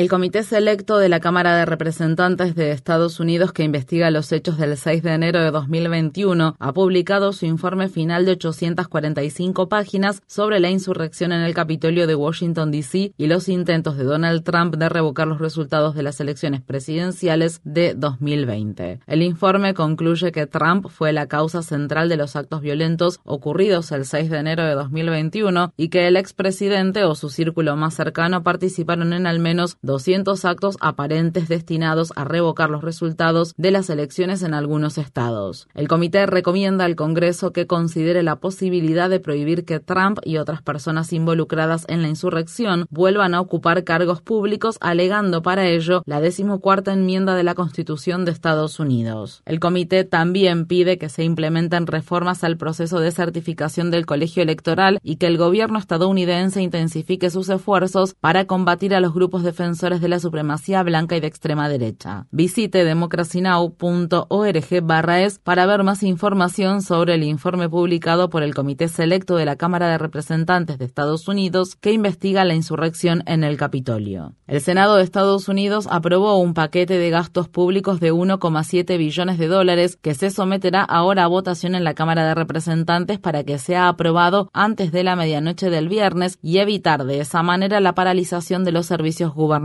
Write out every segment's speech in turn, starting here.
El Comité Selecto de la Cámara de Representantes de Estados Unidos que investiga los hechos del 6 de enero de 2021 ha publicado su informe final de 845 páginas sobre la insurrección en el Capitolio de Washington, D.C. y los intentos de Donald Trump de revocar los resultados de las elecciones presidenciales de 2020. El informe concluye que Trump fue la causa central de los actos violentos ocurridos el 6 de enero de 2021 y que el expresidente o su círculo más cercano participaron en al menos 200 actos aparentes destinados a revocar los resultados de las elecciones en algunos estados. El comité recomienda al Congreso que considere la posibilidad de prohibir que Trump y otras personas involucradas en la insurrección vuelvan a ocupar cargos públicos, alegando para ello la decimocuarta enmienda de la Constitución de Estados Unidos. El comité también pide que se implementen reformas al proceso de certificación del colegio electoral y que el gobierno estadounidense intensifique sus esfuerzos para combatir a los grupos defensores de la supremacía blanca y de extrema derecha. Visite democracynow.org barra es para ver más información sobre el informe publicado por el Comité Selecto de la Cámara de Representantes de Estados Unidos que investiga la insurrección en el Capitolio. El Senado de Estados Unidos aprobó un paquete de gastos públicos de 1,7 billones de dólares que se someterá ahora a votación en la Cámara de Representantes para que sea aprobado antes de la medianoche del viernes y evitar de esa manera la paralización de los servicios gubernamentales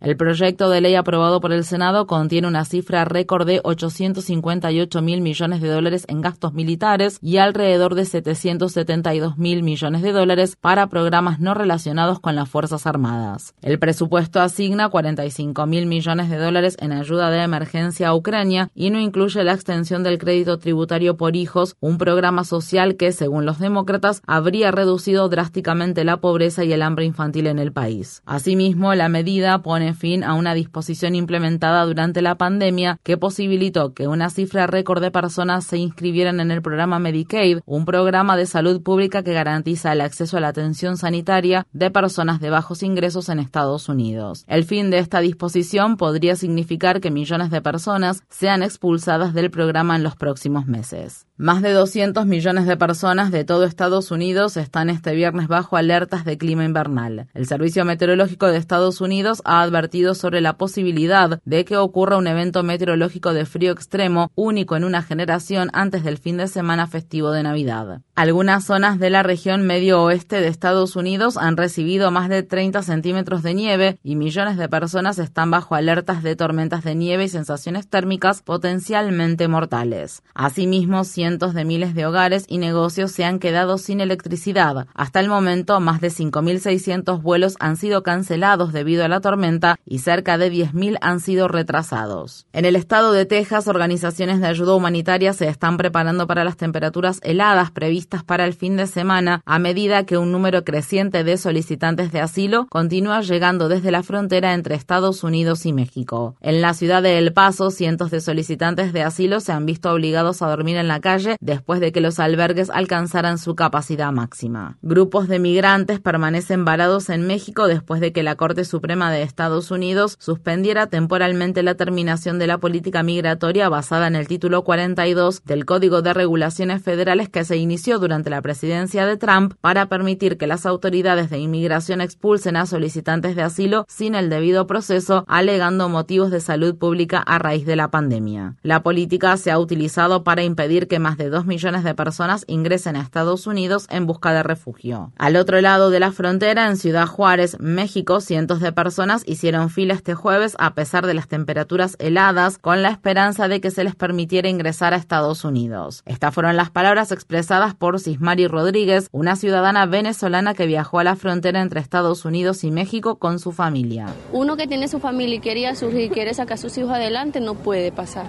el proyecto de ley aprobado por el Senado contiene una cifra récord de 858 mil millones de dólares en gastos militares y alrededor de 772 mil millones de dólares para programas no relacionados con las Fuerzas Armadas. El presupuesto asigna 45 mil millones de dólares en ayuda de emergencia a Ucrania y no incluye la extensión del crédito tributario por hijos, un programa social que, según los demócratas, habría reducido drásticamente la pobreza y el hambre infantil en el país. Asimismo, la medida pone fin a una disposición implementada durante la pandemia que posibilitó que una cifra récord de personas se inscribieran en el programa Medicaid, un programa de salud pública que garantiza el acceso a la atención sanitaria de personas de bajos ingresos en Estados Unidos. El fin de esta disposición podría significar que millones de personas sean expulsadas del programa en los próximos meses. Más de 200 millones de personas de todo Estados Unidos están este viernes bajo alertas de clima invernal. El Servicio Meteorológico de Estados Unidos ha advertido sobre la posibilidad de que ocurra un evento meteorológico de frío extremo único en una generación antes del fin de semana festivo de Navidad. Algunas zonas de la región medio oeste de Estados Unidos han recibido más de 30 centímetros de nieve y millones de personas están bajo alertas de tormentas de nieve y sensaciones térmicas potencialmente mortales. Asimismo, cientos de miles de hogares y negocios se han quedado sin electricidad. Hasta el momento, más de 5.600 vuelos han sido cancelados debido a la tormenta y cerca de 10.000 han sido retrasados. En el estado de Texas, organizaciones de ayuda humanitaria se están preparando para las temperaturas heladas previstas para el fin de semana a medida que un número creciente de solicitantes de asilo continúa llegando desde la frontera entre Estados Unidos y México. En la ciudad de El Paso, cientos de solicitantes de asilo se han visto obligados a dormir en la calle después de que los albergues alcanzaran su capacidad máxima. Grupos de migrantes permanecen varados en México después de que la Corte Suprema de Estados Unidos suspendiera temporalmente la terminación de la política migratoria basada en el título 42 del Código de Regulaciones Federales que se inició durante la presidencia de Trump para permitir que las autoridades de inmigración expulsen a solicitantes de asilo sin el debido proceso, alegando motivos de salud pública a raíz de la pandemia. La política se ha utilizado para impedir que más de 2 millones de personas ingresen a Estados Unidos en busca de refugio. Al otro lado de la frontera, en Ciudad Juárez, México, cientos de personas hicieron fila este jueves a pesar de las temperaturas heladas, con la esperanza de que se les permitiera ingresar a Estados Unidos. Estas fueron las palabras expresadas por Cismari Rodríguez, una ciudadana venezolana que viajó a la frontera entre Estados Unidos y México con su familia. Uno que tiene su familia y quería surgir, quiere sacar a sus hijos adelante, no puede pasar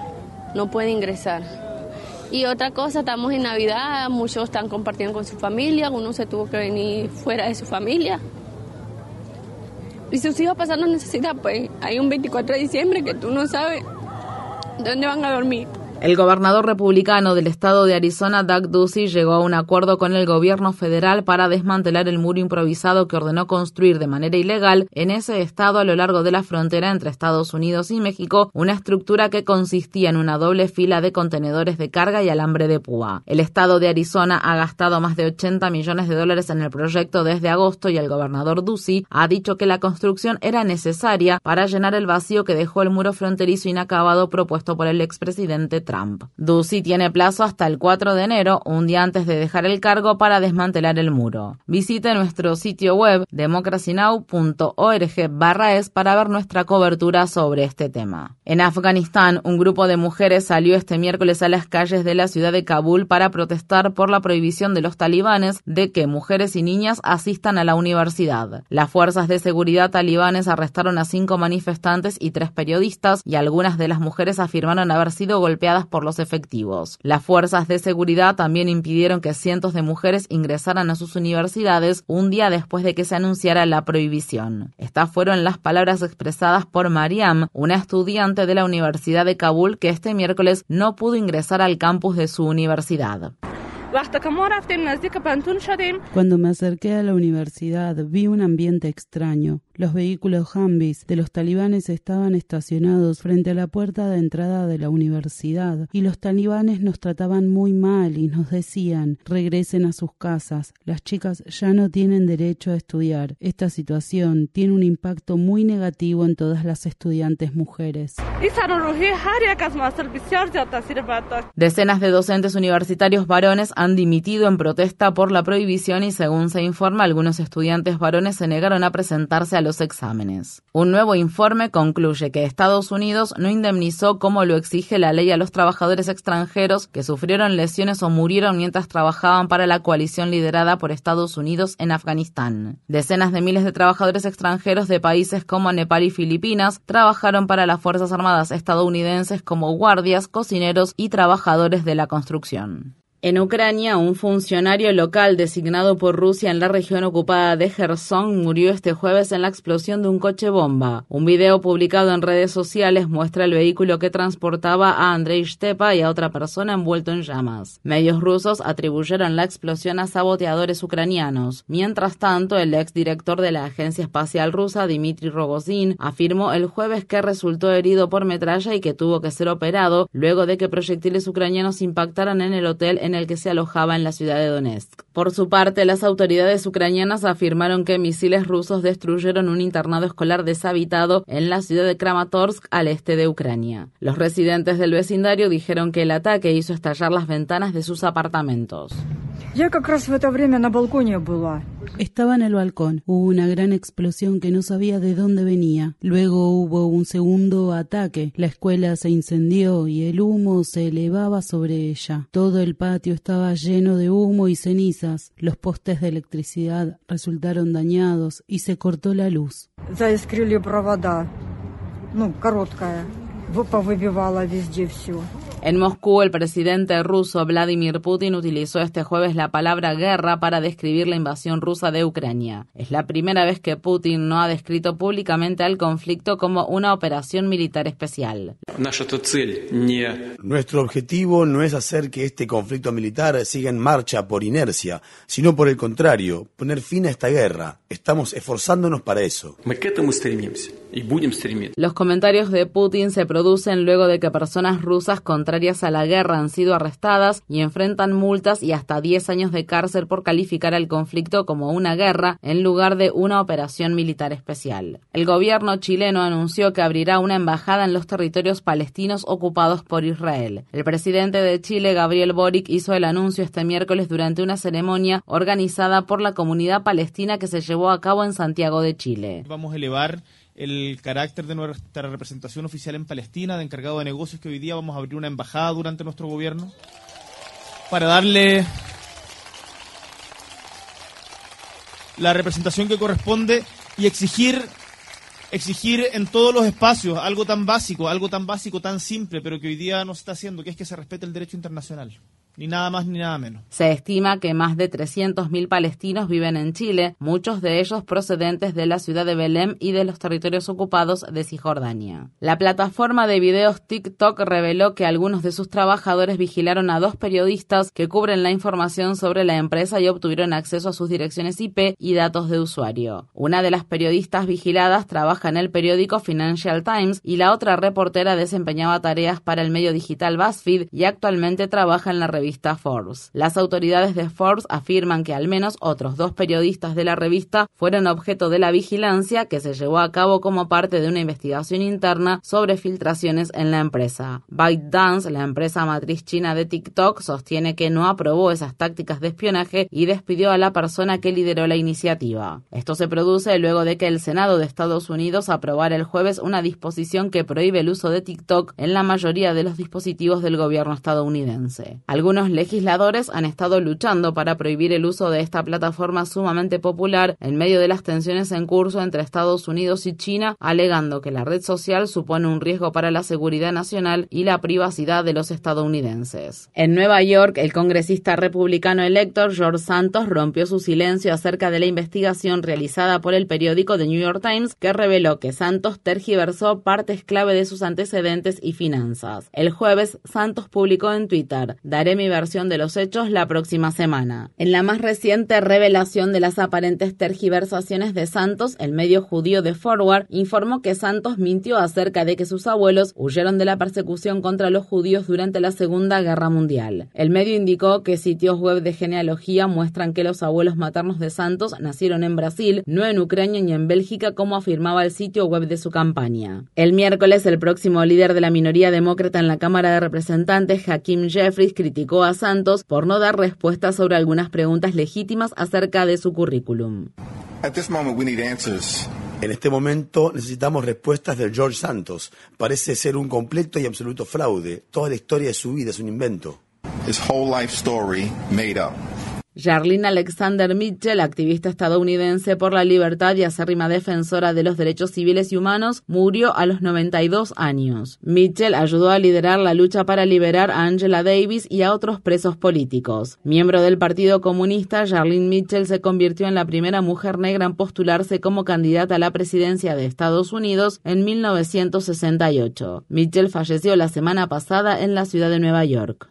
no puede ingresar. Y otra cosa, estamos en Navidad, muchos están compartiendo con su familia, uno se tuvo que venir fuera de su familia. Y sus hijos pasando necesidad, pues hay un 24 de diciembre que tú no sabes dónde van a dormir. El gobernador republicano del estado de Arizona, Doug Ducey, llegó a un acuerdo con el gobierno federal para desmantelar el muro improvisado que ordenó construir de manera ilegal en ese estado a lo largo de la frontera entre Estados Unidos y México, una estructura que consistía en una doble fila de contenedores de carga y alambre de púa. El estado de Arizona ha gastado más de 80 millones de dólares en el proyecto desde agosto y el gobernador Ducey ha dicho que la construcción era necesaria para llenar el vacío que dejó el muro fronterizo inacabado propuesto por el expresidente Trump. Tiene plazo hasta el 4 de enero, un día antes de dejar el cargo, para desmantelar el muro. Visite nuestro sitio web democracynow.org es para ver nuestra cobertura sobre este tema. En Afganistán, un grupo de mujeres salió este miércoles a las calles de la ciudad de Kabul para protestar por la prohibición de los talibanes de que mujeres y niñas asistan a la universidad. Las fuerzas de seguridad talibanes arrestaron a cinco manifestantes y tres periodistas y algunas de las mujeres afirmaron haber sido golpeadas por los efectivos. Las fuerzas de seguridad también impidieron que cientos de mujeres ingresaran a sus universidades un día después de que se anunciara la prohibición. Estas fueron las palabras expresadas por Mariam, una estudiante de la Universidad de Kabul que este miércoles no pudo ingresar al campus de su universidad. Cuando me acerqué a la universidad vi un ambiente extraño. Los vehículos Humvees de los talibanes estaban estacionados frente a la puerta de entrada de la universidad y los talibanes nos trataban muy mal y nos decían regresen a sus casas, las chicas ya no tienen derecho a estudiar. Esta situación tiene un impacto muy negativo en todas las estudiantes mujeres. Decenas de docentes universitarios varones han dimitido en protesta por la prohibición y según se informa algunos estudiantes varones se negaron a presentarse a los exámenes. Un nuevo informe concluye que Estados Unidos no indemnizó como lo exige la ley a los trabajadores extranjeros que sufrieron lesiones o murieron mientras trabajaban para la coalición liderada por Estados Unidos en Afganistán. Decenas de miles de trabajadores extranjeros de países como Nepal y Filipinas trabajaron para las Fuerzas Armadas estadounidenses como guardias, cocineros y trabajadores de la construcción. En Ucrania, un funcionario local designado por Rusia en la región ocupada de Gerson murió este jueves en la explosión de un coche bomba. Un video publicado en redes sociales muestra el vehículo que transportaba a Andrei Stepa y a otra persona envuelto en llamas. Medios rusos atribuyeron la explosión a saboteadores ucranianos. Mientras tanto, el exdirector de la Agencia Espacial Rusa, Dmitry Rogozin, afirmó el jueves que resultó herido por metralla y que tuvo que ser operado luego de que proyectiles ucranianos impactaran en el hotel en en el que se alojaba en la ciudad de Donetsk. Por su parte, las autoridades ucranianas afirmaron que misiles rusos destruyeron un internado escolar deshabitado en la ciudad de Kramatorsk, al este de Ucrania. Los residentes del vecindario dijeron que el ataque hizo estallar las ventanas de sus apartamentos. Estaba en el balcón. Hubo una gran explosión que no sabía de dónde venía. Luego hubo un segundo ataque. La escuela se incendió y el humo se elevaba sobre ella. Todo el patio estaba lleno de humo y cenizas. Los postes de electricidad resultaron dañados y se cortó la luz. En Moscú, el presidente ruso Vladimir Putin utilizó este jueves la palabra guerra para describir la invasión rusa de Ucrania. Es la primera vez que Putin no ha descrito públicamente al conflicto como una operación militar especial. Nuestro objetivo no es hacer que este conflicto militar siga en marcha por inercia, sino por el contrario, poner fin a esta guerra. Estamos esforzándonos para eso. Los comentarios de Putin se producen luego de que personas rusas contrarias a la guerra han sido arrestadas y enfrentan multas y hasta 10 años de cárcel por calificar al conflicto como una guerra en lugar de una operación militar especial. El gobierno chileno anunció que abrirá una embajada en los territorios palestinos ocupados por Israel. El presidente de Chile, Gabriel Boric, hizo el anuncio este miércoles durante una ceremonia organizada por la comunidad palestina que se llevó a cabo en Santiago de Chile. Vamos a elevar el carácter de nuestra representación oficial en Palestina, de encargado de negocios, que hoy día vamos a abrir una embajada durante nuestro gobierno, para darle la representación que corresponde y exigir exigir en todos los espacios algo tan básico, algo tan básico, tan simple, pero que hoy día no se está haciendo, que es que se respete el derecho internacional. Ni nada más ni nada menos. Se estima que más de 300.000 palestinos viven en Chile, muchos de ellos procedentes de la ciudad de Belém y de los territorios ocupados de Cisjordania. La plataforma de videos TikTok reveló que algunos de sus trabajadores vigilaron a dos periodistas que cubren la información sobre la empresa y obtuvieron acceso a sus direcciones IP y datos de usuario. Una de las periodistas vigiladas trabaja en el periódico Financial Times y la otra reportera desempeñaba tareas para el medio digital BuzzFeed y actualmente trabaja en la revista Forbes. Las autoridades de Forbes afirman que al menos otros dos periodistas de la revista fueron objeto de la vigilancia que se llevó a cabo como parte de una investigación interna sobre filtraciones en la empresa. ByteDance, la empresa matriz china de TikTok, sostiene que no aprobó esas tácticas de espionaje y despidió a la persona que lideró la iniciativa. Esto se produce luego de que el Senado de Estados Unidos aprobara el jueves una disposición que prohíbe el uso de TikTok en la mayoría de los dispositivos del gobierno estadounidense. Legisladores han estado luchando para prohibir el uso de esta plataforma sumamente popular en medio de las tensiones en curso entre Estados Unidos y China, alegando que la red social supone un riesgo para la seguridad nacional y la privacidad de los estadounidenses. En Nueva York, el congresista republicano electo George Santos rompió su silencio acerca de la investigación realizada por el periódico The New York Times que reveló que Santos tergiversó partes clave de sus antecedentes y finanzas. El jueves, Santos publicó en Twitter, daré mi versión de los hechos la próxima semana. En la más reciente revelación de las aparentes tergiversaciones de Santos, el medio judío de Forward informó que Santos mintió acerca de que sus abuelos huyeron de la persecución contra los judíos durante la Segunda Guerra Mundial. El medio indicó que sitios web de genealogía muestran que los abuelos maternos de Santos nacieron en Brasil, no en Ucrania ni en Bélgica como afirmaba el sitio web de su campaña. El miércoles, el próximo líder de la minoría demócrata en la Cámara de Representantes, Hakim Jeffries, criticó a Santos por no dar respuestas sobre algunas preguntas legítimas acerca de su currículum. En este momento necesitamos respuestas del George Santos. Parece ser un completo y absoluto fraude. Toda la historia de su vida es un invento. Jarlene Alexander Mitchell, activista estadounidense por la libertad y acérrima defensora de los derechos civiles y humanos, murió a los 92 años. Mitchell ayudó a liderar la lucha para liberar a Angela Davis y a otros presos políticos. Miembro del Partido Comunista, Jarlene Mitchell se convirtió en la primera mujer negra en postularse como candidata a la presidencia de Estados Unidos en 1968. Mitchell falleció la semana pasada en la ciudad de Nueva York.